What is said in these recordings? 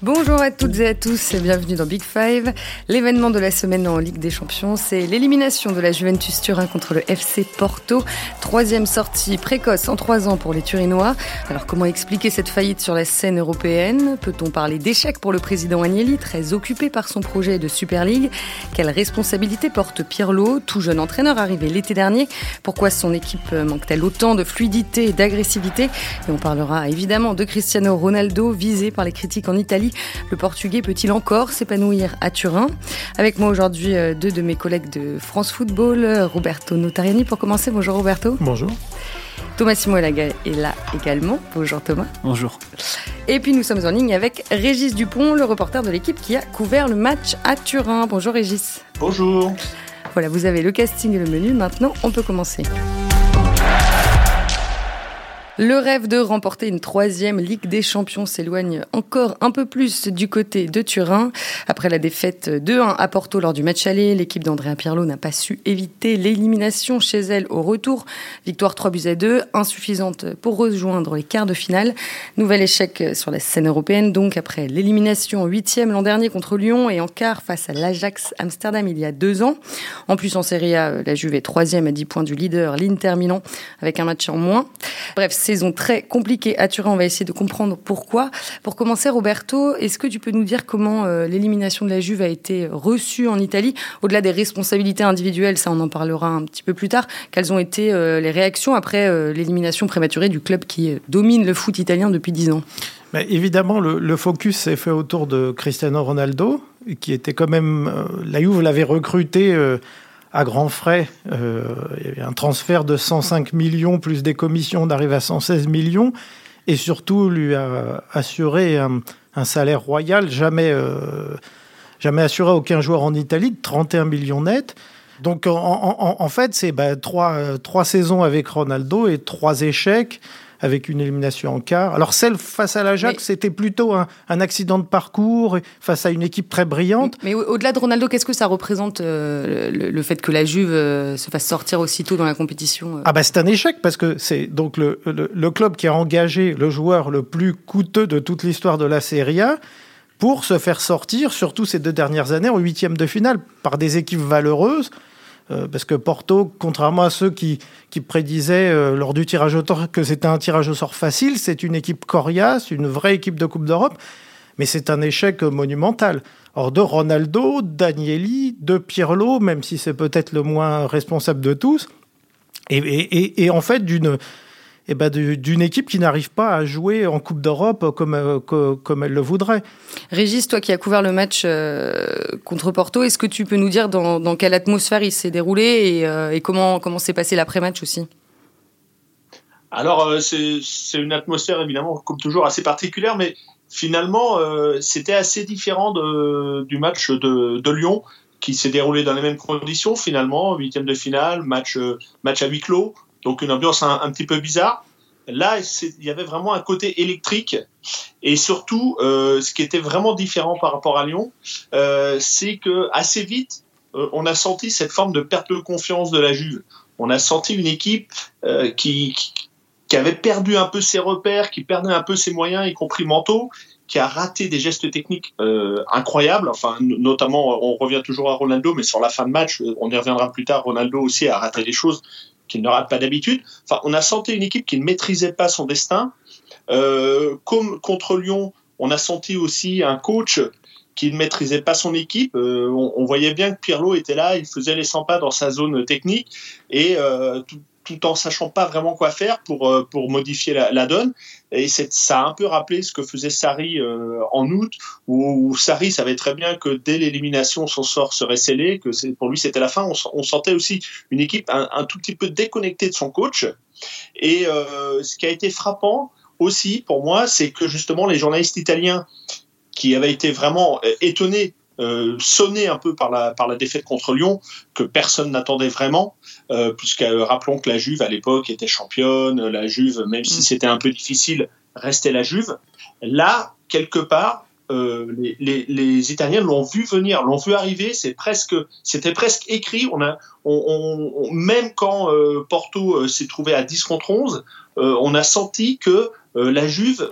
Bonjour à toutes et à tous et bienvenue dans Big Five. L'événement de la semaine en Ligue des Champions, c'est l'élimination de la Juventus Turin contre le FC Porto. Troisième sortie précoce en trois ans pour les Turinois. Alors comment expliquer cette faillite sur la scène européenne? Peut-on parler d'échec pour le président Agnelli, très occupé par son projet de Super League? Quelle responsabilité porte Pirlo, tout jeune entraîneur arrivé l'été dernier? Pourquoi son équipe manque-t-elle autant de fluidité et d'agressivité? Et on parlera évidemment de Cristiano Ronaldo, visé par les critiques en Italie le Portugais peut-il encore s'épanouir à Turin? Avec moi aujourd'hui euh, deux de mes collègues de France Football, Roberto Notariani pour commencer. Bonjour Roberto. Bonjour. Thomas Simoelaga est là également. Bonjour Thomas. Bonjour. Et puis nous sommes en ligne avec Régis Dupont, le reporter de l'équipe qui a couvert le match à Turin. Bonjour Régis. Bonjour. Voilà, vous avez le casting et le menu. Maintenant, on peut commencer. Le rêve de remporter une troisième Ligue des Champions s'éloigne encore un peu plus du côté de Turin. Après la défaite 2-1 à Porto lors du match aller, l'équipe d'Andrea Pirlo n'a pas su éviter l'élimination chez elle au retour. Victoire 3 buts à 2, insuffisante pour rejoindre les quarts de finale. Nouvel échec sur la scène européenne donc après l'élimination huitième l'an dernier contre Lyon et en quart face à l'Ajax Amsterdam il y a deux ans. En plus en Serie A, la Juve est troisième à 10 points du leader, l'Inter Milan, avec un match en moins. Bref, saison très compliquée à Turin. On va essayer de comprendre pourquoi. Pour commencer, Roberto, est-ce que tu peux nous dire comment euh, l'élimination de la Juve a été reçue en Italie? Au-delà des responsabilités individuelles, ça on en parlera un petit peu plus tard. Quelles ont été euh, les réactions après euh, l'élimination prématurée du club qui domine le foot italien depuis dix ans? Mais Évidemment, le, focus s'est fait autour de Cristiano Ronaldo, qui était quand même... la Juve l'avait recruté à grands frais. Euh, il y un transfert de 105 millions plus des commissions d'arriver à 116 millions et surtout lui a assuré un, salaire royal jamais, euh, jamais assuré à aucun joueur en Italie de 31 millions net. Donc en, fait, c'est bah, trois, trois saisons avec Ronaldo et trois échecs avec une élimination en quart. Alors celle face à l'Ajax, c'était plutôt un, accident de parcours face à une équipe très brillante. Mais au-delà de Ronaldo, qu'est-ce que ça représente euh, le, fait que la Juve euh, se fasse sortir aussitôt dans la compétition euh Ah bah c'est un échec parce que c'est donc le, le, club qui a engagé le joueur le plus coûteux de toute l'histoire de la Serie A pour se faire sortir, surtout ces deux dernières années, en huitième de finale, par des équipes valeureuses. Euh, parce que Porto, contrairement à ceux qui, qui prédisaient euh, lors du tirage au sort que c'était un tirage au sort facile, c'est une équipe coriace, une vraie équipe de Coupe d'Europe, mais c'est un échec monumental. Or, de Ronaldo, d'Agnelli, de Pirlo, même si c'est peut-être le moins responsable de tous, et, et, et en fait d'une eh ben d'une équipe qui n'arrive pas à jouer en Coupe d'Europe comme, euh, comme elle le voudrait. Régis, toi qui as couvert le match euh, contre Porto, est-ce que tu peux nous dire dans, dans quelle atmosphère il s'est déroulé et, euh, et comment comment s'est passé l'après-match aussi? Alors c'est une atmosphère évidemment comme toujours assez particulière, mais finalement c'était assez différent de, du match de, de Lyon qui s'est déroulé dans les mêmes conditions finalement, huitième de finale, match match à huis clos donc une ambiance un, petit peu bizarre. Là, il y avait vraiment un côté électrique et surtout, euh, ce qui était vraiment différent par rapport à Lyon, euh, c'est que assez vite, euh, on a senti cette forme de perte de confiance de la Juve. On a senti une équipe qui, qui avait perdu un peu ses repères, qui perdait un peu ses moyens, y compris mentaux, qui a raté des gestes techniques incroyables. Enfin, notamment, on revient toujours à Ronaldo, mais sur la fin de match, on y reviendra plus tard. Ronaldo aussi a raté des choses qu'il ne rate pas d'habitude. Enfin, on a senti une équipe qui ne maîtrisait pas son destin. Euh, comme contre Lyon, on a senti aussi un coach qui ne maîtrisait pas son équipe. Euh, on, voyait bien que Pirlo était là, il faisait les 100 pas dans sa zone technique et euh, tout, tout en sachant pas vraiment quoi faire pour, euh, pour modifier la, donne. Et ça a un peu rappelé ce que faisait Sarri euh, en août, où, Sarri savait très bien que dès l'élimination, son sort serait scellé, que pour lui c'était la fin. On, sentait aussi une équipe un, tout petit peu déconnectée de son coach. Et euh, ce qui a été frappant aussi pour moi, c'est que justement les journalistes italiens qui avaient été vraiment étonnés euh, sonné un peu par la, par la défaite contre Lyon, que personne n'attendait vraiment, euh, puisque euh, rappelons que la Juve à l'époque était championne, la Juve, même si mm. c'était un peu difficile, restait la Juve. Là, quelque part, les, les, les, Italiens l'ont vu venir, l'ont vu arriver. C'est presque, c'était presque écrit. On a, on, on, même quand Porto s'est trouvé à 10 contre 11, on a senti que la Juve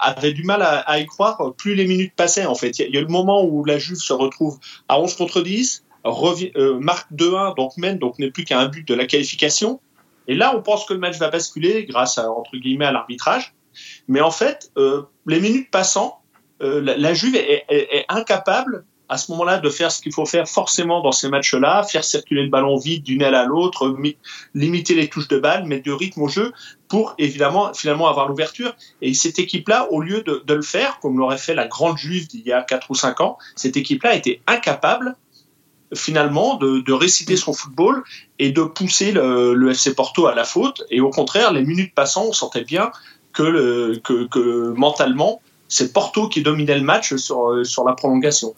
avait du mal à, y croire plus les minutes passaient en fait. Il y, a le moment où la Juve se retrouve à 11 contre 10, marque 2-1, donc mène, donc n'est plus qu'à un but de la qualification. Et là, on pense que le match va basculer grâce à, entre guillemets, à l'arbitrage. Mais en fait, les minutes passant, la, Juve est incapable à ce moment-là de faire ce qu'il faut faire forcément dans ces matchs-là, faire circuler le ballon vite d'une aile à l'autre, limiter les touches de balle, mettre du rythme au jeu pour évidemment finalement avoir l'ouverture. Et cette équipe-là, au lieu de, le faire, comme l'aurait fait la grande juive d'il y a 4 ou 5 ans, cette équipe-là était incapable finalement de, réciter son football et de pousser le, FC Porto à la faute. Et au contraire, les minutes passant, on sentait bien que, le, que, que mentalement, c'est Porto qui dominait le match sur, sur la prolongation.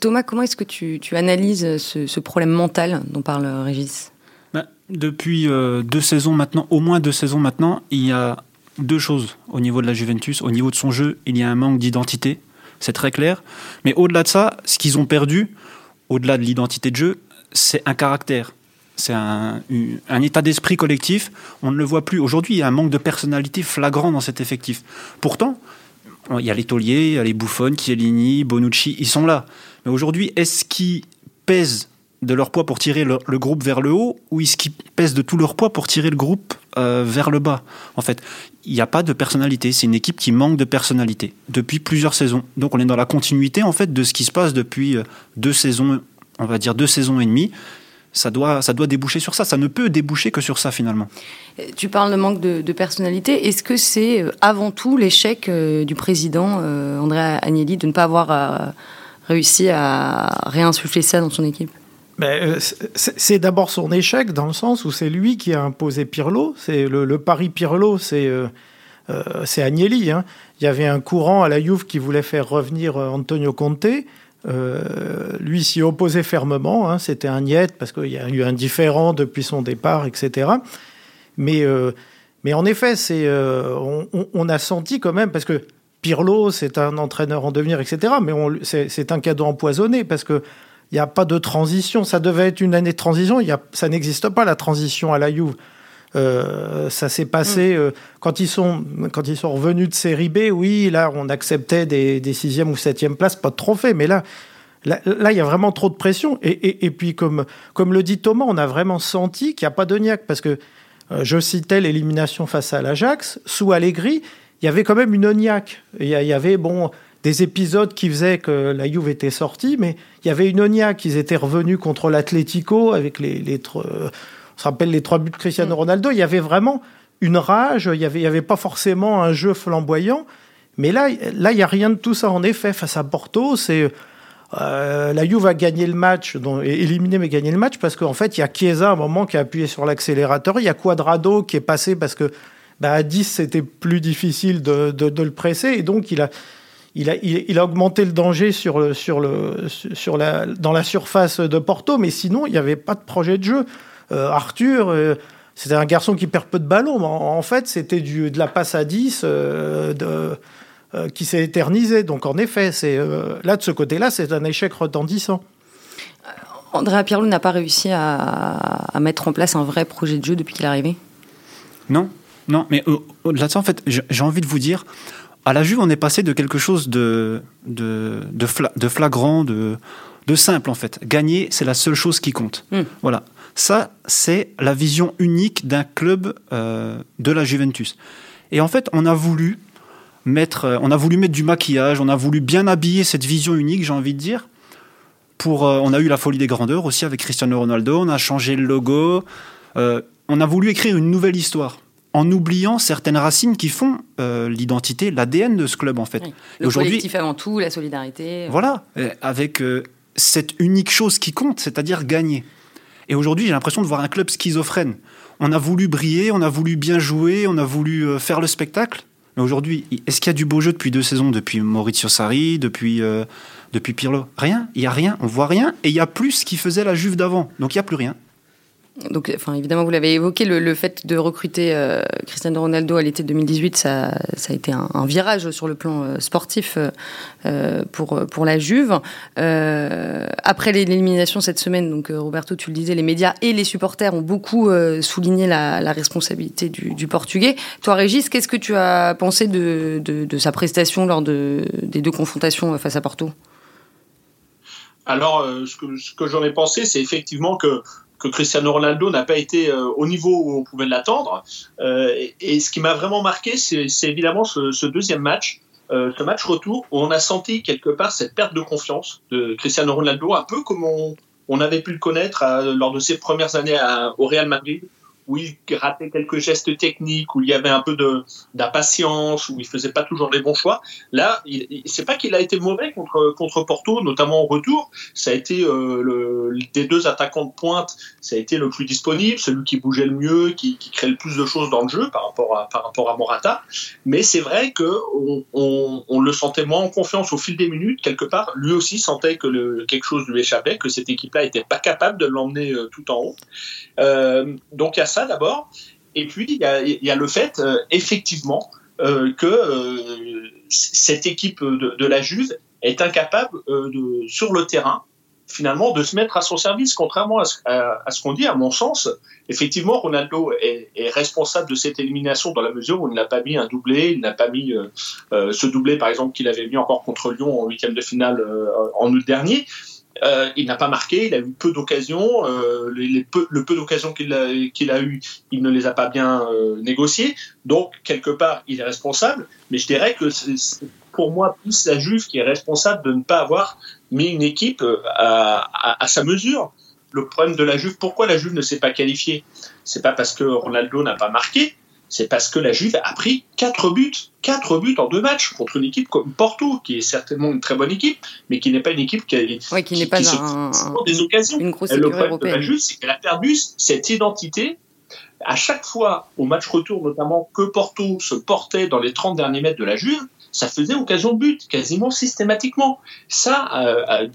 Thomas, comment est-ce que tu, tu analyses ce, problème mental dont parle Régis? Bah, Depuis euh, deux saisons maintenant, au moins deux saisons maintenant, il y a deux choses au niveau de la Juventus. Au niveau de son jeu, il y a un manque d'identité, c'est très clair. Mais au-delà de ça, ce qu'ils ont perdu, au-delà de l'identité de jeu, c'est un caractère. C'est un, état d'esprit collectif. On ne le voit plus. Aujourd'hui, il y a un manque de personnalité flagrant dans cet effectif. Pourtant, il y a les Taulier, il y a les Buffon, Chiellini, Bonucci, ils sont là. Mais aujourd'hui, est-ce qu'ils pèsent de leur poids pour tirer le, groupe vers le haut ou est-ce qu'ils pèsent de tout leur poids pour tirer le groupe euh, vers le bas? En fait, il n'y a pas de personnalité. C'est une équipe qui manque de personnalité depuis plusieurs saisons. Donc on est dans la continuité en fait de ce qui se passe depuis euh, deux saisons, on va dire deux saisons et demie ça doit, ça doit déboucher sur ça. Ça ne peut déboucher que sur ça finalement. Tu parles de manque de, personnalité. Est-ce que c'est euh, avant tout l'échec euh, du président euh, André Agnelli de ne pas avoir réussi à réinsuffler ça dans son équipe? C'est d'abord son échec dans le sens où c'est lui qui a imposé Pirlo. C'est le, pari Pirlo, c'est c'est Agnelli. Hein. Il y avait un courant à la Juve qui voulait faire revenir Antonio Conte. Euh, lui s'y opposait fermement. Hein, C'était un niet parce qu'il y a eu un différent depuis son départ, etc. Mais, euh, en effet, euh, on, on, a senti quand même, parce que Pirlo, c'est un entraîneur en devenir, etc. Mais c'est un cadeau empoisonné parce que il n'y a pas de transition. Ça devait être une année de transition. Y a, ça n'existe pas la transition à la Juve. Euh, ça s'est passé mm. euh, quand ils sont quand ils sont revenus de série B. Oui, là, on acceptait des, des sixième ou septième places, pas de trophée, mais là. Là, il y a vraiment trop de pression. Et, et, puis, comme, comme le dit Thomas, on a vraiment senti qu'il n'y a pas de niaque. Parce que euh, je citais l'élimination face à l'Ajax. Sous Allegri, il y avait quand même une niaque. Il y, avait, bon, des épisodes qui faisaient que la Juve était sortie, mais il y avait une niaque. Ils étaient revenus contre l'Atlético avec les, les, on se rappelle les trois buts de Cristiano mm. Ronaldo, il y avait vraiment une rage, il n'y avait, avait pas forcément un jeu flamboyant. Mais là, là, il n'y a rien de tout ça. En effet, face à Porto, c'est euh, la Juve a gagné le match, donc, éliminé mais gagné le match parce qu'en fait, il y a Chiesa à un moment qui a appuyé sur l'accélérateur. Il y a Quadrado qui est passé parce que bah, à 10, c'était plus difficile de, de, le presser. Et donc, il a, il a, il, a augmenté le danger sur le, sur le, sur la, dans la surface de Porto. Mais sinon, il n'y avait pas de projet de jeu. Euh, Arthur, euh, c'était un garçon qui perd peu de ballons, mais en, fait, c'était de la passe à 10 euh, de, qui s'est éternisé. Donc, en effet, c'est là, de ce côté-là, c'est un échec retentissant. Andrea Pirlo n'a pas réussi à, mettre en place un vrai projet de jeu depuis qu'il est arrivé? Non, non, mais au-delà de ça, en fait, j'ai envie de vous dire, à la Juve, on est passé de quelque chose de, de, de, flagrant, de, de simple, en fait. Gagner, c'est la seule chose qui compte. Hmm. Voilà. Ça, c'est la vision unique d'un club euh, de la Juventus. Et en fait, on a voulu mettre, euh, on a voulu mettre du maquillage, on a voulu bien habiller cette vision unique, j'ai envie de dire. Pour, euh, on a eu la folie des grandeurs aussi avec Cristiano Ronaldo, on a changé le logo, on a voulu écrire une nouvelle histoire en oubliant certaines racines qui font l'identité, l'ADN de ce club en fait. Le collectif avant tout, la solidarité. Voilà, avec cette unique chose qui compte, c'est-à-dire gagner. Et aujourd'hui, j'ai l'impression de voir un club schizophrène. On a voulu briller, on a voulu bien jouer, on a voulu euh, faire le spectacle. Mais aujourd'hui, est-ce qu'il y a du beau jeu depuis deux saisons Depuis Maurizio Sarri, depuis, euh, depuis Pirlo? Rien. Il n'y a rien. On voit rien. Et il y a plus ce qui faisait la Juve d'avant. Donc il n'y a plus rien. Donc, enfin, évidemment, vous l'avez évoqué, le, fait de recruter euh, Cristiano Ronaldo à l'été 2018, ça, ça a été un, virage sur le plan euh, sportif euh, pour, pour la Juve. après l'élimination cette semaine, donc Roberto, tu le disais, les médias et les supporters ont beaucoup souligné la, responsabilité du, Portugais. Toi, Régis, qu'est-ce que tu as pensé de, de, sa prestation lors de, des deux confrontations face à Porto? Alors, ce que, ce que j'en ai pensé, c'est effectivement que que Cristiano Ronaldo n'a pas été euh, au niveau où on pouvait l'attendre. Euh, et, ce qui m'a vraiment marqué, c'est évidemment ce, deuxième match, euh, ce match retour, où on a senti quelque part cette perte de confiance de Cristiano Ronaldo, un peu comme on, avait pu le connaître lors de ses premières années au Real Madrid, où il ratait quelques gestes techniques, où il y avait un peu d'impatience, où il faisait pas toujours les bons choix. Là, c'est pas qu'il a été mauvais contre, contre Porto, notamment au retour. Ça a été euh, des deux attaquants de pointe, ça a été le plus disponible, celui qui bougeait le mieux, qui, qui créait le plus de choses dans le jeu par rapport à, par rapport à Morata. Mais c'est vrai que on, le sentait moins en confiance au fil des minutes. Quelque part, lui aussi sentait que quelque chose lui échappait, que cette équipe-là était pas capable de l'emmener euh, tout en haut. Euh, donc il y a d'abord. Et puis il y a, le fait, euh, effectivement, euh, que cette équipe de, la Juve est incapable de, sur le terrain, finalement, de se mettre à son service, contrairement à ce, qu'on dit, à mon sens. Effectivement, Ronaldo est, responsable de cette élimination dans la mesure où il n'a pas mis un doublé, il n'a pas mis ce doublé, par exemple, qu'il avait mis encore contre Lyon en huitième de finale en août dernier. Euh, il n'a pas marqué, il a eu peu d'occasions. Euh, le peu d'occasions qu'il a, eu, il ne les a pas bien euh, négociées. Donc, quelque part, il est responsable. Mais je dirais que c'est pour moi plus la Juve qui est responsable de ne pas avoir mis une équipe à, à, à sa mesure. Le problème de la Juve, pourquoi la Juve ne s'est pas qualifiée? C'est pas parce que Ronaldo n'a pas marqué, c'est parce que la Juve a pris 4 buts, 4 buts en deux matchs contre une équipe comme Porto, qui est certainement une très bonne équipe, mais qui n'est pas une équipe qui, a, qui, n'est pas des occasions. Une grosse le problème de la Juve, c'est qu'elle a perdu cette identité. À chaque fois, au match retour notamment, que Porto se portait dans les 30 derniers mètres de la Juve, ça faisait occasion de but, quasiment systématiquement. Ça, euh, euh,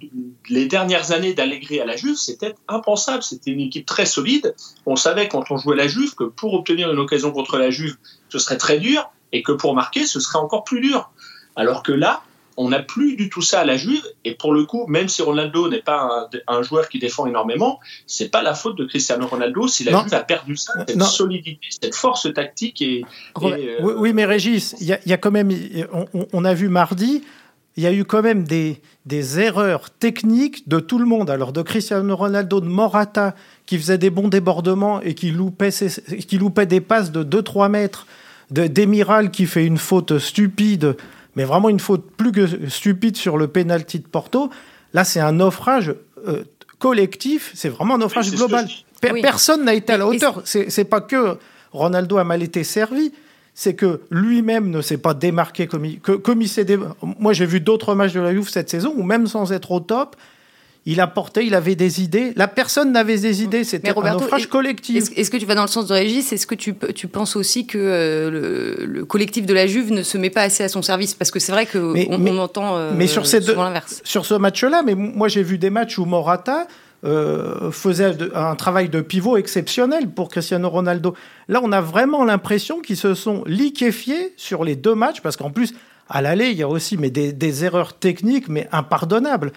les dernières années d'Allegri à la Juve, c'était impensable. C'était une équipe très solide. On savait quand on jouait la Juve que pour obtenir une occasion contre la Juve, ce serait très dur et que pour marquer, ce serait encore plus dur. Alors que là, on n'a plus du tout ça à la Juve. Et pour le coup, même si Ronaldo n'est pas un, joueur qui défend énormément, c'est pas la faute de Cristiano Ronaldo si la Juve a perdu ça, cette solidité, cette force tactique. Et, euh, oui, mais Régis, il y, a quand même, on, a vu mardi, il y a eu quand même des, des erreurs techniques de tout le monde. Alors de Cristiano Ronaldo, de Morata, qui faisait des bons débordements et qui loupait, qui loupait des passes de 2-3 mètres, d'Emiral qui fait une faute stupide mais vraiment une faute plus que stupide sur le penalty de Porto. Là, c'est un naufrage euh, collectif, c'est vraiment un naufrage global. Personne n'a été à la hauteur. C'est pas que Ronaldo a mal été servi, c'est que lui-même ne s'est pas démarqué comme il, comme il s'est. Moi, j'ai vu d'autres matchs de la Juve cette saison où même sans être au top, il apportait, il avait des idées. La personne n'avait des idées, c'était un naufrage collectif. Est-ce que tu vas dans le sens de Régis Est-ce que tu, tu, penses aussi que euh, le, collectif de la Juve ne se met pas assez à son service? Parce que c'est vrai qu'on on entend euh, mais sur ces l'inverse. Sur ce match-là, mais moi j'ai vu des matchs où Morata euh, faisait un travail de pivot exceptionnel pour Cristiano Ronaldo. Là, on a vraiment l'impression qu'ils se sont liquéfiés sur les deux matchs, parce qu'en plus, à l'aller, il y a aussi mais des, des erreurs techniques, mais impardonnables.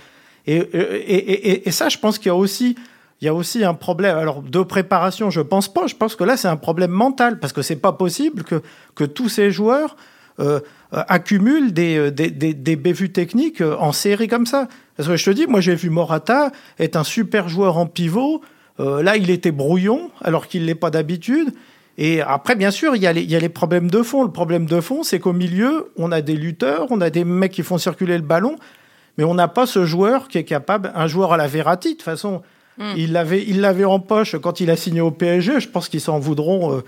Et, et, ça, je pense qu'il y a aussi il y a aussi un problème. Alors, de préparation, je pense pas. Je pense que là, c'est un problème mental parce que c'est pas possible que, que tous ces joueurs euh, accumulent des, euh, des, des, des, bévues techniques euh, en série comme ça. Parce que je te dis, moi, j'ai vu Morata être un super joueur en pivot. là, il était brouillon alors qu'il l'est pas d'habitude. Et après, bien sûr, il y, a les, il y a les problèmes de fond. Le problème de fond, c'est qu'au milieu, on a des lutteurs, on a des mecs qui font circuler le ballon mais on n'a pas ce joueur qui est capable, un joueur à la Verratti, de toute façon, hmm. il l'avait il l'avait en poche quand il a signé au PSG, je pense qu'ils s'en voudront euh,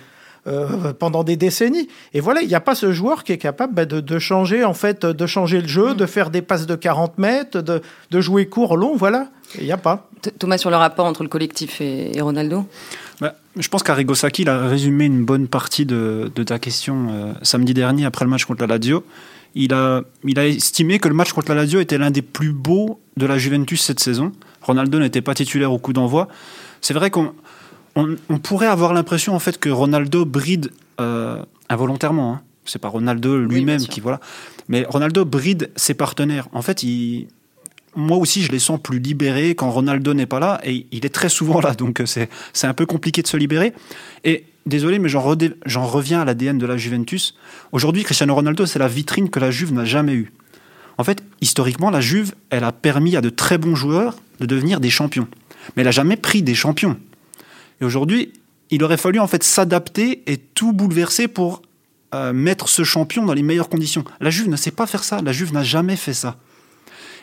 euh, pendant des décennies. Et voilà, il n'y a pas ce joueur qui est capable bah, de, changer en fait, de changer le jeu, hmm. de faire des passes de 40 mètres, de, de jouer court, long, voilà. Il n'y a pas. Thomas, sur le rapport entre le collectif et, Ronaldo? Bah, Je pense qu'Arrigo Sacchi a résumé une bonne partie de, de ta question euh, samedi dernier après le match contre la Lazio il a, il a estimé que le match contre la Lazio était l'un des plus beaux de la Juventus cette saison. Ronaldo n'était pas titulaire au coup d'envoi. C'est vrai qu'on on, pourrait avoir l'impression en fait que Ronaldo bride involontairement. Hein. C'est pas Ronaldo lui-même qui voilà, mais Ronaldo bride ses partenaires. En fait, il, moi aussi, je les sens plus libérés quand Ronaldo n'est pas là, et il est très souvent là, donc c'est un peu compliqué de se libérer. Et désolé, mais j'en reviens à l'ADN de la Juventus. Aujourd'hui, Cristiano Ronaldo, c'est la vitrine que la Juve n'a jamais eue. En fait, historiquement, la Juve, elle a permis à de très bons joueurs de devenir des champions. Mais elle n'a jamais pris des champions. Et aujourd'hui, il aurait fallu en fait s'adapter et tout bouleverser pour euh, mettre ce champion dans les meilleures conditions. La Juve ne sait pas faire ça. La Juve n'a jamais fait ça.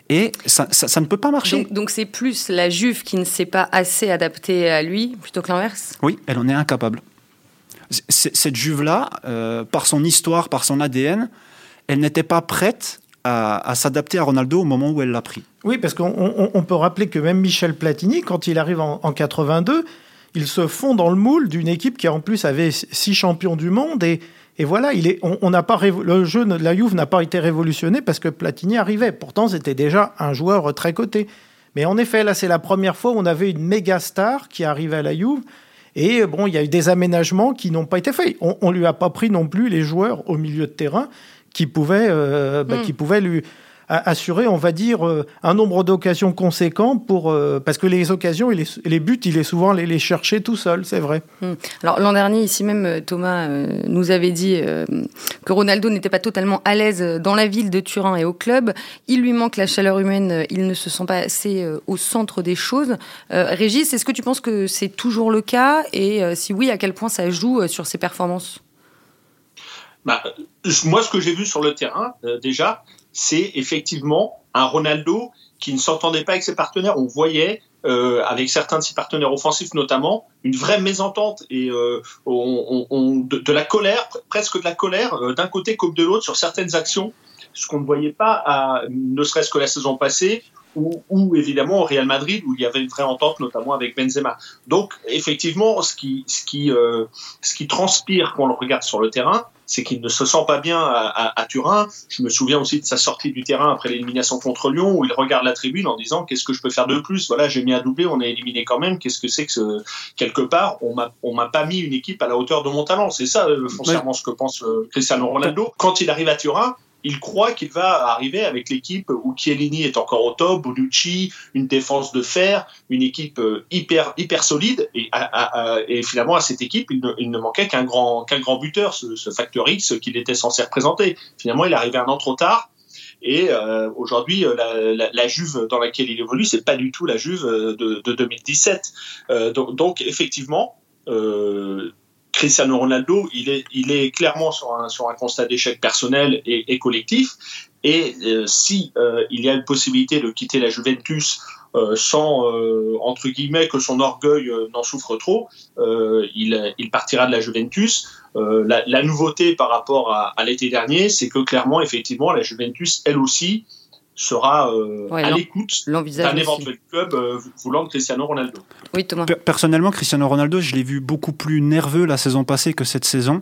Et ça, ça, ne peut pas marcher. Donc c'est plus la Juve qui ne s'est pas assez adaptée à lui plutôt que l'inverse? Oui, elle en est incapable cette Juve-là, euh, par son histoire, par son ADN, elle n'était pas prête à, s'adapter à Ronaldo au moment où elle l'a pris. Oui, parce qu'on peut rappeler que même Michel Platini, quand il arrive en, 82, il se fond dans le moule d'une équipe qui en plus avait six champions du monde et, voilà, il on, n'a pas le jeu de la Juve n'a pas été révolutionné parce que Platini arrivait. Pourtant, c'était déjà un joueur très coté. Mais en effet, là, c'est la première fois où on avait une méga star qui arrivait à la Juve et bon, il y a eu des aménagements qui n'ont pas été faits. On ne lui a pas pris non plus les joueurs au milieu de terrain qui pouvaient, euh, bah, hmm. qui pouvaient lui, assurer, on va dire, euh, un nombre d'occasions conséquent pour euh, parce que les occasions et les, buts, il est souvent les, les chercher tout seul, c'est vrai. Hmm. Alors l'an dernier, ici même, euh, Thomas nous avait dit que Ronaldo n'était pas totalement à l'aise dans la ville de Turin et au club. Il lui manque la chaleur humaine. Il ne se sent pas assez au centre des choses. Régis, est-ce que tu penses que c'est toujours le cas? Et si oui, à quel point ça joue sur ses performances? Bah, moi, ce que j'ai vu sur le terrain, déjà, c'est effectivement un Ronaldo qui ne s'entendait pas avec ses partenaires. On voyait, euh, avec certains de ses partenaires offensifs notamment, une vraie mésentente et euh, de, la colère, presque de la colère, euh, d'un côté comme de l'autre sur certaines actions, ce qu'on ne voyait pas, à, ne serait-ce que la saison passée, ou, évidemment au Real Madrid où il y avait une vraie entente notamment avec Benzema. Donc effectivement, ce qui, ce qui, ce qui transpire quand on le regarde sur le terrain, c'est qu'il ne se sent pas bien à, Turin. Je me souviens aussi de sa sortie du terrain après l'élimination contre Lyon, où il regarde la tribune en disant qu'est-ce que je peux faire de plus? Voilà, j'ai mis un doublé, on est éliminé quand même. Qu'est-ce que c'est que ce... quelque part on m'a on m'a pas mis une équipe à la hauteur de mon talent. C'est ça euh, foncièrement ce que pense euh, Cristiano Ronaldo. Quand il arrive à Turin, il croit qu'il va arriver avec l'équipe où Chiellini est encore au top, Bonucci, une défense de fer, une équipe euh, hyper hyper solide. Et, finalement, à cette équipe, il ne, manquait qu'un grand grand buteur, ce, facteur X qu'il était censé représenter. Finalement, il est arrivé un an trop tard. Et euh, aujourd'hui, euh, la, Juve dans laquelle il évolue, c'est pas du tout la Juve de, de 2017. donc, donc, effectivement, Cristiano Ronaldo, il est, clairement sur un, constat d'échec personnel et, collectif. Et euh, si euh, il y a une possibilité de quitter la Juventus euh, sans, entre guillemets, que son orgueil n'en souffre trop, il, partira de la Juventus. La, la, nouveauté par rapport à, à l'été dernier, c'est que clairement, effectivement, la Juventus, elle aussi, sera euh, à l'écoute d'un éventuel club euh, voulant Cristiano Ronaldo. Oui, Thomas. Personnellement, Cristiano Ronaldo, je l'ai vu beaucoup plus nerveux la saison passée que cette saison.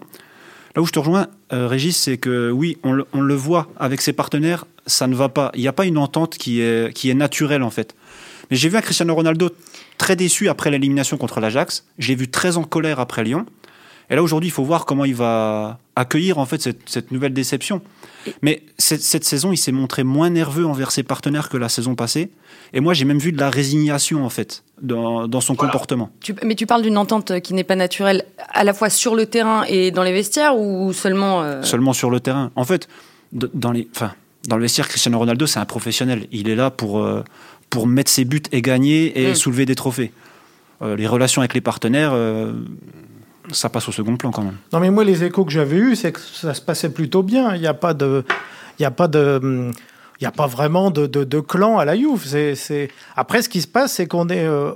Là où je te rejoins, euh, Régis, c'est que oui, on le, voit avec ses partenaires, ça ne va pas. Il n'y a pas une entente qui est, qui est naturelle en fait. Mais j'ai vu un Cristiano Ronaldo très déçu après l'élimination contre l'Ajax. J'ai vu très en colère après Lyon. Et là aujourd'hui, il faut voir comment il va accueillir en fait cette, cette nouvelle déception. Mais cette, cette saison, il s'est montré moins nerveux envers ses partenaires que la saison passée. Et moi, j'ai même vu de la résignation, en fait, dans, dans son comportement. mais tu parles d'une entente qui n'est pas naturelle, à la fois sur le terrain et dans les vestiaires, ou seulement... Euh, seulement sur le terrain. En fait, dans, les, enfin, dans le vestiaire, Cristiano Ronaldo, c'est un professionnel. Il est là pour, euh, pour mettre ses buts et gagner et mm. soulever des trophées. Euh, les relations avec les partenaires ça passe au second plan quand même. Non, mais moi, les échos que j'avais eus, c'est que ça se passait plutôt bien. Il n'y a pas a a pas vraiment de, clan à la Juve. C'est, Après, ce qui se passe, c'est qu'on est, euh,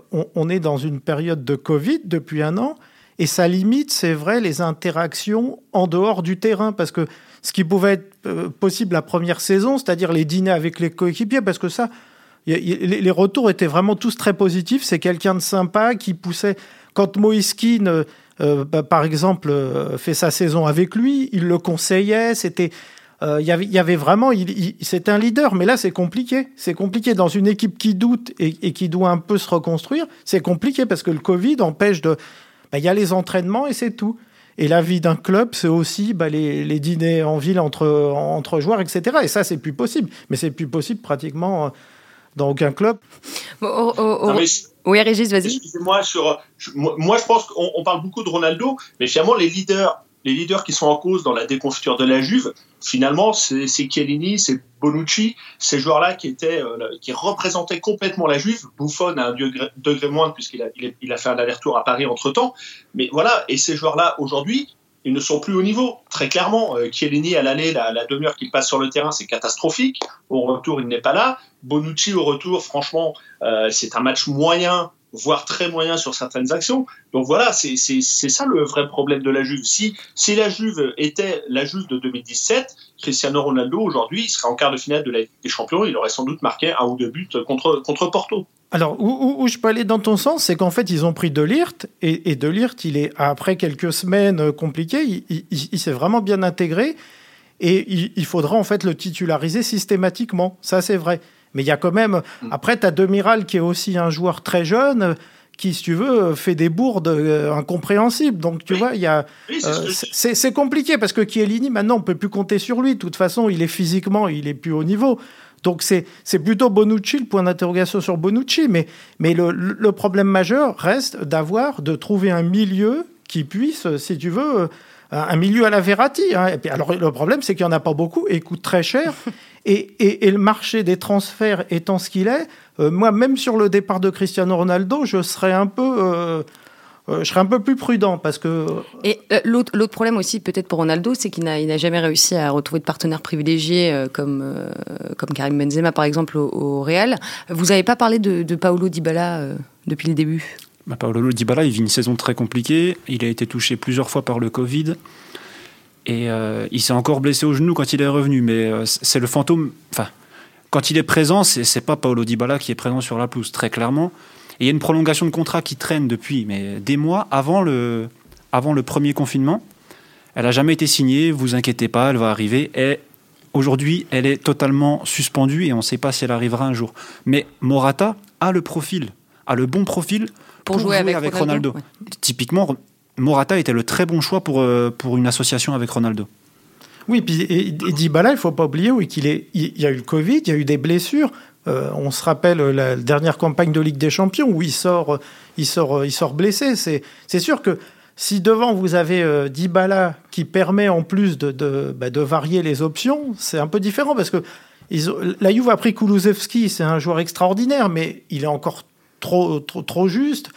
est dans une période de Covid depuis un an, et ça limite, c'est vrai, les interactions en dehors du terrain, parce que ce qui pouvait être euh, possible la première saison, c'est-à-dire les dîners avec les coéquipiers, parce que ça, les retours étaient vraiment tous très positifs. C'est quelqu'un de sympa qui poussait. Quand Moïse euh, bah, par exemple, euh, fait sa saison avec lui, il le conseillait, c'était euh, il y, avait, vraiment, il, c'est un leader, mais là c'est compliqué. C'est compliqué dans une équipe qui doute et, qui doit un peu se reconstruire. C'est compliqué parce que le Covid empêche de. Bah, il y a les entraînements et c'est tout. Et la vie d'un club, c'est aussi bah, les, les, dîners en ville entre, entre joueurs, etc. Et ça, c'est plus possible. Mais c'est plus possible pratiquement dans aucun club. oui, Régis, vas-y. Excusez-moi, sur, moi, je pense qu'on parle beaucoup de Ronaldo, mais finalement, les leaders, les leaders qui sont en cause dans la déconfiture de la Juve, finalement, c'est Chiellini, c'est Bonucci, ces joueurs-là qui étaient, euh, qui représentaient complètement la Juve. Buffon à un degré, degré moindre puisqu'il a, il a fait un aller-retour à Paris entre temps. Mais voilà, et ces joueurs-là aujourd'hui, ils ne sont plus au niveau. Très clairement, euh, Chiellini à l'aller, la, demi-heure qu'il passe sur le terrain, c'est catastrophique. Au retour, il n'est pas là. Bonucci au retour, franchement, euh, c'est un match moyen, voire très moyen sur certaines actions. Donc voilà, c'est ça le vrai problème de la Juve. Si, si la Juve était la Juve de 2017, Cristiano Ronaldo aujourd'hui, il serait en quart de finale de la Ligue des Champions, il aurait sans doute marqué un ou deux buts contre, contre Porto. Alors, où, je peux aller dans ton sens, c'est qu'en fait, ils ont pris De Lirt, et, et De Lirt, il est, après quelques semaines euh, compliquées, il, s'est vraiment bien intégré, et il, faudra en fait le titulariser systématiquement. Ça, c'est vrai. Mais il y a quand même. Mm. Après, tu as Demiral, qui est aussi un joueur très jeune, qui, si tu veux, fait des bourdes euh, incompréhensibles. Donc, tu vois, il y a. Euh, c'est compliqué, parce que Chiellini, maintenant, on peut plus compter sur lui. De toute façon, il est physiquement, il est plus au niveau. Donc c'est plutôt Bonucci, le point d'interrogation sur Bonucci, mais, mais le, le problème majeur reste d'avoir, de trouver un milieu qui puisse, si tu veux, un milieu à la Verratti. Hein. Et puis, alors le problème, c'est qu'il n'y en a pas beaucoup et coûte très cher. Et, et, et, le marché des transferts étant ce qu'il est, euh, moi, même sur le départ de Cristiano Ronaldo, je serais un peu... Euh, euh, je serais un peu plus prudent parce que. Et euh, l'autre, l'autre problème aussi, peut-être pour Ronaldo, c'est qu'il n'a, il n'a jamais réussi à retrouver de partenaires privilégiés euh, comme, comme Karim Benzema, par exemple, au, Real. Vous n'avez pas parlé de, de Paolo Dybala depuis le début? Bah, Paolo Dybala, il vit une saison très compliquée. Il a été touché plusieurs fois par le Covid. Et il s'est encore blessé au genou quand il est revenu. Mais c'est le fantôme. Enfin, quand il est présent, c'est, c'est pas Paolo Dybala qui est présent sur la pelouse, très clairement. Et il y a une prolongation de contrat qui traîne depuis mais des mois avant le, avant le premier confinement. Elle n'a jamais été signée, vous inquiétez pas, elle va arriver. Et aujourd'hui, elle est totalement suspendue et on ne sait pas si elle arrivera un jour. Mais Morata a le profil, a le bon profil pour, jouer, avec, Ronaldo. Typiquement, Morata était le très bon choix pour, euh, pour une association avec Ronaldo. Oui, puis et, Dybala, il faut pas oublier oui, qu'il est, il y a eu le Covid, il y a eu des blessures. Euh, on se rappelle la dernière campagne de Ligue des Champions où il sort, il sort, il sort blessé. C'est sûr que si devant vous avez euh, Dybala qui permet en plus de, bah, varier les options, c'est un peu différent parce que la Juve a pris Kulusevski, c'est un joueur extraordinaire, mais il est encore trop, trop, trop juste.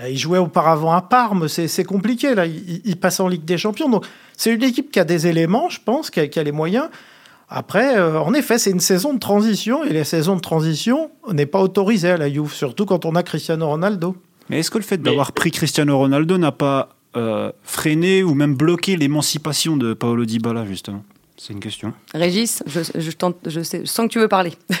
Euh, il jouait auparavant à Parme, c'est compliqué là. Il, passe en Ligue des Champions, donc c'est une équipe qui a des éléments, je pense, qui a les moyens. Après, euh, en effet, c'est une saison de transition et les saisons de transition n'est pas autorisée à la Juve, surtout quand on a Cristiano Ronaldo. Mais est-ce que le fait d'avoir pris Cristiano Ronaldo n'a pas euh, freiné ou même bloqué l'émancipation de Paolo Dybala justement? C'est une question. Régis, je, je, tente, je, sais, je sens que tu veux parler.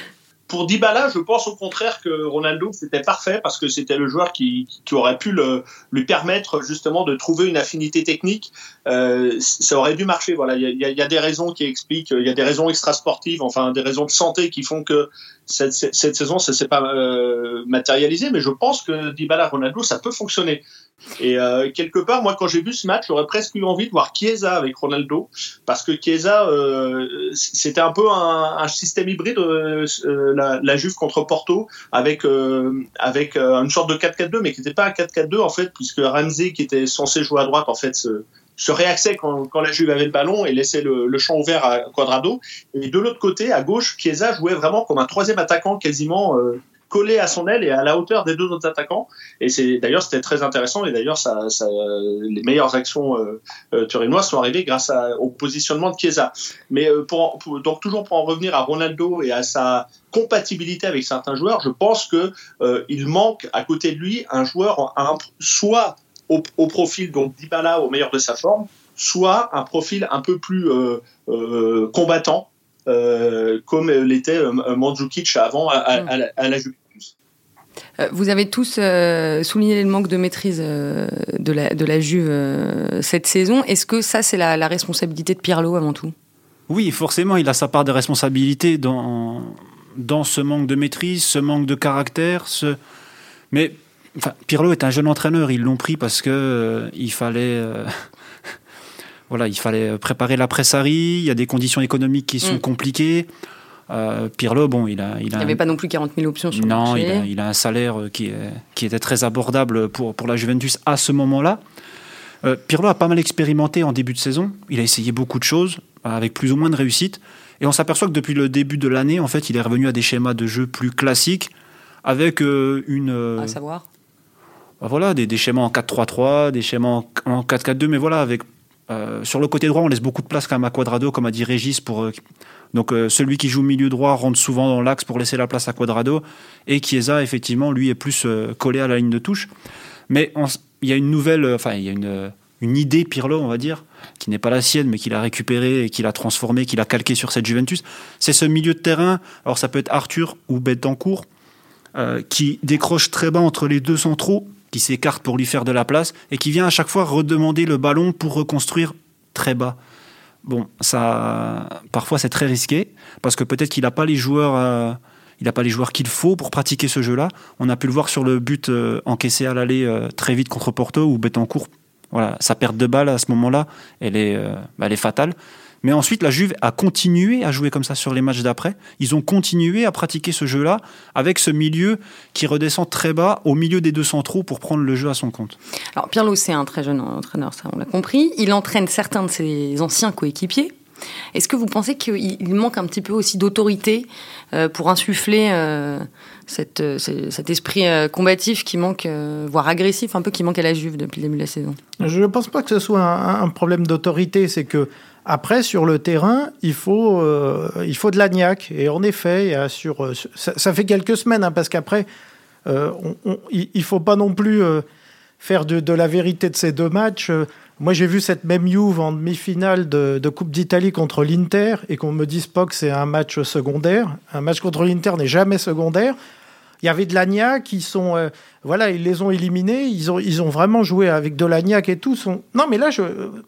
Pour Dybala, je pense au contraire que Ronaldo c'était parfait parce que c'était le joueur qui, qui aurait pu le, lui permettre justement de trouver une affinité technique. Euh, ça aurait dû marcher. Voilà, il y a, des raisons qui expliquent, il y a des raisons extrasportives, enfin des raisons de santé qui font que cette, saison ça s'est pas euh, matérialisé. Mais je pense que Dybala Ronaldo ça peut fonctionner. Et euh, quelque part, moi, quand j'ai vu ce match, j'aurais presque eu envie de voir Chiesa avec Ronaldo, parce que Chiesa, c'était un peu un, système hybride, la, Juve contre Porto, avec avec une sorte de 4-4-2, mais qui n'était pas un 4-4-2 en fait, puisque Ramsey, qui était censé jouer à droite, en fait, se, se réaxait quand, la Juve avait le ballon et laissait le, champ ouvert à Quadrado. Et de l'autre côté, à gauche, Chiesa jouait vraiment comme un troisième attaquant quasiment collé à son aile et à la hauteur des deux autres attaquants. Et c'est d'ailleurs c'était très intéressant et d'ailleurs les meilleures actions euh, euh, turinoises sont arrivées grâce au positionnement de Chiesa. Mais euh, pour, donc toujours pour en revenir à Ronaldo et à sa compatibilité avec certains joueurs, je pense que euh, il manque à côté de lui un joueur un, soit au, au profil donc Dybala au meilleur de sa forme, soit un profil un peu plus euh, euh, combattant euh, comme l'était euh, Mandzukic avant à, mm. la, Juventus. Vous avez tous souligné le manque de maîtrise de, la, de la Juve cette saison. Est-ce que ça, c'est la, responsabilité de Pirlo avant tout? Oui, forcément, il a sa part de responsabilité dans, dans ce manque de maîtrise, ce manque de caractère. Ce... Mais enfin, Pirlo est un jeune entraîneur. Ils l'ont pris parce que euh, il fallait. euh, voilà, il fallait préparer l'après-Sarri. Il y a des conditions économiques qui sont Mm. compliquées. Euh, Pirlo, bon, il a, n'y avait pas non plus 40 000 options sur non, le marché. a, il a un salaire qui, est- qui était très abordable pour, pour la Juventus à ce moment-là. Euh, Pirlo a pas mal expérimenté en début de saison. Il a essayé beaucoup de choses, avec plus ou moins de réussite. Et on s'aperçoit que depuis le début de l'année, en fait, il est revenu à des schémas de jeu plus classiques, avec euh, une. À savoir. Bah voilà, des, schémas en 4-3-3, des schémas en, en 4-4-2, mais voilà, avec, euh, sur le côté droit, on laisse beaucoup de place quand même à Quadrado, comme a dit Régis. Pour, euh, donc euh, celui qui joue milieu droit rentre souvent dans l'axe pour laisser la place à Quadrado, et Chiesa, effectivement, lui est plus collé à la ligne de touche. Mais il y a une nouvelle, enfin, il y a une, une idée Pirlo, on va dire, qui n'est pas la sienne, mais qu'il a récupérée et qu'il a transformée, qu'il a calqué sur cette Juventus. C'est ce milieu de terrain, alors ça peut être Arthur ou Betancourt, qui décroche très bas entre les deux centraux, qui s'écarte pour lui faire de la place, et qui vient à chaque fois redemander le ballon pour reconstruire très bas. Bon, ça, parfois c'est très risqué, parce que peut-être qu'il n'a pas les joueurs, euh, il pas les joueurs qu'il faut pour pratiquer ce jeu-là. On a pu le voir sur le but euh, encaissé à l'aller euh, très vite contre Porto, où Betancourt, voilà, sa perte de balle à ce moment-là, elle est, elle est fatale. Mais ensuite, la Juve a continué à jouer comme ça sur les matchs d'après. Ils ont continué à pratiquer ce jeu-là avec ce milieu qui redescend très bas au milieu des deux centraux pour prendre le jeu à son compte. Alors Pirlo, c'est un très jeune entraîneur, ça on l'a compris. Il entraîne certains de ses anciens coéquipiers. Est-ce que vous pensez qu'il il manque un petit peu aussi d'autorité euh, pour insuffler euh, cette, euh, ce- cet esprit combatif qui manque, voire agressif, un peu qui manque à la Juve depuis le début de la saison? Je ne pense pas que ce soit un, un problème d'autorité, c'est que après sur le terrain, il faut euh, il faut de l'agnac et en effet, sur euh, ça, fait quelques semaines hein, parce qu'après euh, il il faut pas non plus euh, faire de, la vérité de ces deux matchs. Moi, j'ai vu cette même Juve en demi-finale de, de Coupe d'Italie contre l'Inter et qu'on me dise pas que c'est un match secondaire. Un match contre l'Inter n'est jamais secondaire. Il y avait de l'agnac qui sont, euh, voilà, ils les ont éliminés. Ils ont, ils ont vraiment joué avec de l'agnac et tout. Sont... Non, mais là,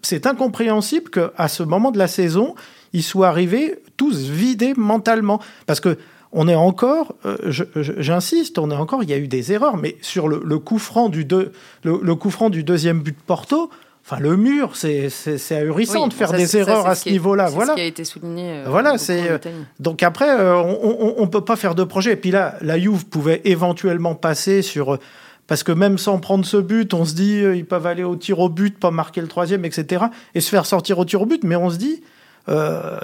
c'est incompréhensible qu'à ce moment de la saison, ils soient arrivés tous vidés mentalement, parce que on est encore, euh, j'insiste, on est encore, il y a eu des erreurs, mais sur le coup franc du deux, le, le coup franc du deuxième but de Porto, enfin le mur, c'est ahurissant Oui, de faire ça, des ça, erreurs à ce niveau-là. Voilà. ce qui a été souligné. euh, Voilà, c'est, euh. Donc après, euh, on ne peut pas faire de projet. Et puis là, la Juve pouvait éventuellement passer sur... Parce que même sans prendre ce but, on se dit euh, ils peuvent aller au tir au but, pas marquer le troisième, etc. Et se faire sortir au tir au but. Mais on se dit,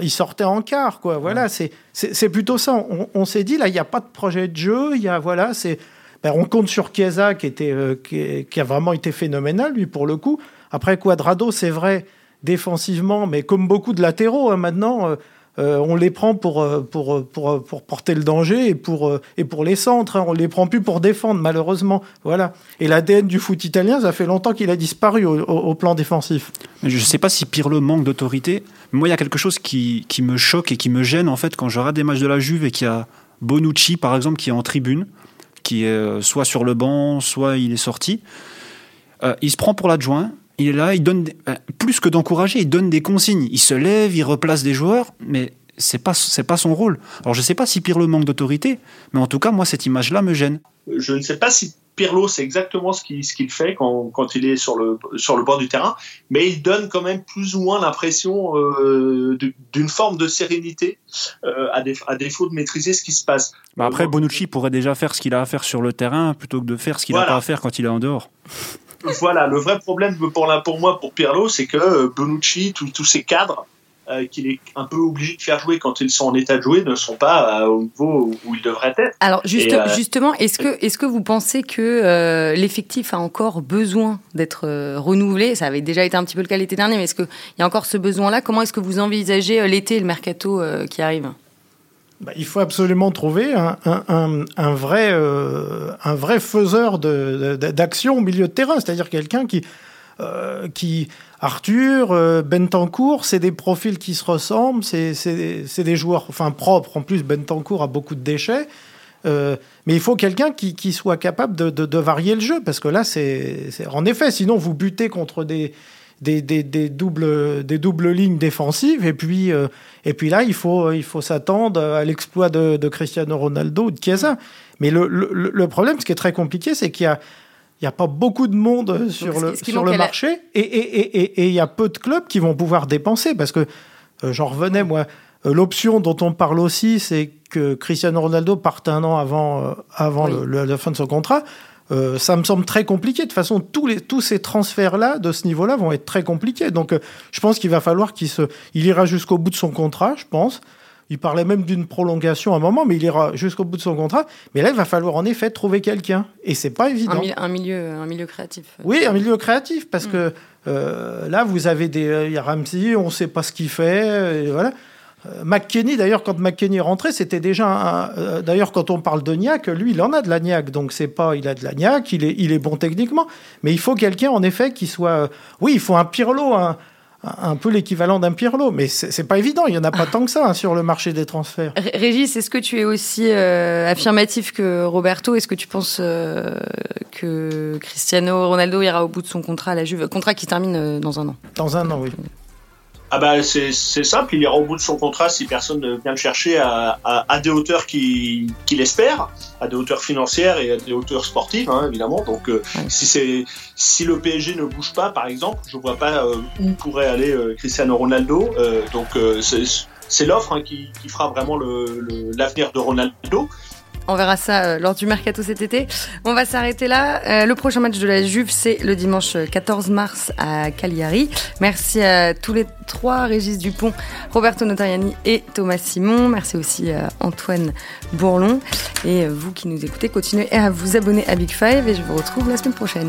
ils sortaient en quart, quoi. Voilà, c'est plutôt ça. On, on s'est dit, là, il n'y a pas de projet de jeu. Il y a, voilà, c'est... ben, on compte sur Chiesa, qui, était, qui, qui a vraiment été phénoménal, lui, pour le coup. Après, Quadrado, c'est vrai, défensivement, mais comme beaucoup de latéraux, hein, maintenant... euh, euh, on les prend pour, euh, pour, pour, pour porter le danger et pour, et pour les centres. hein. On les prend plus pour défendre, malheureusement. Voilà. Et l'ADN du foot italien, ça fait longtemps qu'il a disparu au, plan défensif. Je ne sais pas si Pirlo manque d'autorité. Moi, il y a quelque chose qui, qui me choque et qui me gêne en fait quand je regarde des matchs de la Juve et qu'il y a Bonucci, par exemple, qui est en tribune, qui est soit sur le banc, soit il est sorti. Il se prend pour l'adjoint. Il est là, il donne des- euh, plus que d'encourager, il donne des consignes. Il se lève, il replace des joueurs, mais c'est pas c'est pas son rôle. Alors je sais pas si Pirlo manque d'autorité, mais en tout cas moi cette image-là me gêne. Je ne sais pas si Pirlo, c'est exactement ce qu'il ce qu'il fait quand, quand il est sur le, sur le bord du terrain, mais il donne quand même plus ou moins l'impression euh, du- d'une forme de sérénité euh, à, déf- à défaut de maîtriser ce qui se passe. Bah après Bonucci pourrait déjà faire ce qu'il a à faire sur le terrain plutôt que de faire ce qu'il a Voilà. pas à faire quand il est en dehors. Voilà, le vrai problème pour, la, pour moi, pour Pirlo, c'est que euh, Bonucci, tous ces cadres euh, qu'il est un peu obligé de faire jouer quand ils sont en état de jouer ne sont pas euh, au niveau où ils devraient être. Alors juste, Et, euh, justement, est-ce que, est que vous pensez que l'effectif a encore besoin d'être renouvelé? Ça avait déjà été un petit peu le cas l'été dernier, mais est-ce qu'il y a encore ce besoin-là? Comment est-ce que vous envisagez l'été et le mercato qui arrive? Bah, il faut absolument trouver un, vrai, euh, un vrai faiseur d'action au milieu de terrain, c'est-à-dire quelqu'un qui, euh, qui Arthur, euh, Bentancourt, c'est des profils qui se ressemblent, c'est des joueurs enfin, propres. En plus, Bentancourt a beaucoup de déchets. Euh, mais il faut quelqu'un qui, soit capable de, de- varier le jeu, parce que là, c'est- en effet, sinon vous butez contre des, des, des, des, doubles, des doubles lignes défensives. Et puis, euh, et puis là, il faut, il faut s'attendre à l'exploit de, de, Cristiano Ronaldo ou de Chiesa. Mais le, le, le, problème, ce qui est très compliqué, c'est qu'il y a, il n'y a pas beaucoup de monde sur le, sur le marché et, et, et, et, il y a peu de clubs qui vont pouvoir dépenser parce que euh, j'en revenais, moi. Euh, l'option dont on parle aussi, c'est que Cristiano Ronaldo parte un an avant, euh, avant le, la fin de son contrat. Euh, ça me semble très compliqué. De toute façon, tous, les, tous ces transferts-là, de ce niveau-là, vont être très compliqués. Donc, euh, je pense qu'il va falloir qu'il se, il ira jusqu'au bout de son contrat, je pense. Il parlait même d'une prolongation à un moment, mais il ira jusqu'au bout de son contrat. Mais là, il va falloir en effet trouver quelqu'un. Et c'est pas évident. Un, milieu, un milieu créatif. Oui, un milieu créatif, parce mm. que euh, là, vous avez des, il y a Ramsey, on ne sait pas ce qu'il fait, et voilà. Euh, McKenny, d'ailleurs, quand McKenny est rentré, c'était déjà. Euh, d'ailleurs, quand on parle de Niac, lui, il en a de la Niac. Donc, c'est pas. Il a de la Niac, il est, il est bon techniquement. Mais il faut quelqu'un, en effet, qui soit. Euh, oui, il faut un Pirlo, un, un peu l'équivalent d'un Pirlo. Mais c'est pas évident. Il n'y en a pas tant que ça hein, sur le marché des transferts. Régis, est-ce que tu es aussi affirmatif que Roberto? Est-ce que tu penses que Cristiano Ronaldo ira au bout de son contrat à la Juve? Contrat qui termine dans un an. Dans un an, oui. Ah bah c'est simple, il ira au bout de son contrat si personne ne vient le chercher à, à, à des hauteurs qu'il qui espère, à des hauteurs financières et à des hauteurs sportives hein, évidemment. Donc euh, si c'est si le PSG ne bouge pas par exemple, je vois pas euh, où pourrait aller euh, Cristiano Ronaldo. donc c'est l'offre hein, qui, qui, fera vraiment l'avenir le, de Ronaldo. On verra ça euh, lors du mercato cet été. On va s'arrêter là. Euh, le prochain match de la Juve, c'est le dimanche 14 mars à Cagliari. Merci à tous les trois, Régis Dupont, Roberto Notariani et Thomas Simon. Merci aussi à Antoine Bourlon. Et vous qui nous écoutez, continuez à vous abonner à Big Five et je vous retrouve la semaine prochaine.